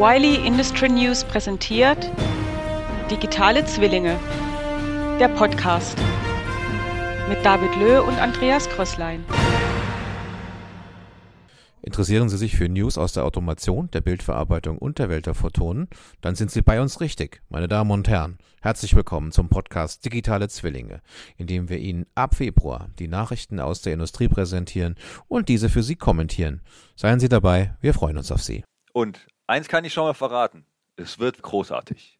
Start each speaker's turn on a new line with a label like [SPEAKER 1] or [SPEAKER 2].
[SPEAKER 1] Wiley Industry News präsentiert Digitale Zwillinge, der Podcast mit David Löh und Andreas Krösslein.
[SPEAKER 2] Interessieren Sie sich für News aus der Automation, der Bildverarbeitung und der Welt der Photonen? Dann sind Sie bei uns richtig, meine Damen und Herren. Herzlich willkommen zum Podcast Digitale Zwillinge, in dem wir Ihnen ab Februar die Nachrichten aus der Industrie präsentieren und diese für Sie kommentieren. Seien Sie dabei, wir freuen uns auf Sie.
[SPEAKER 3] Und eins kann ich schon mal verraten, es wird großartig.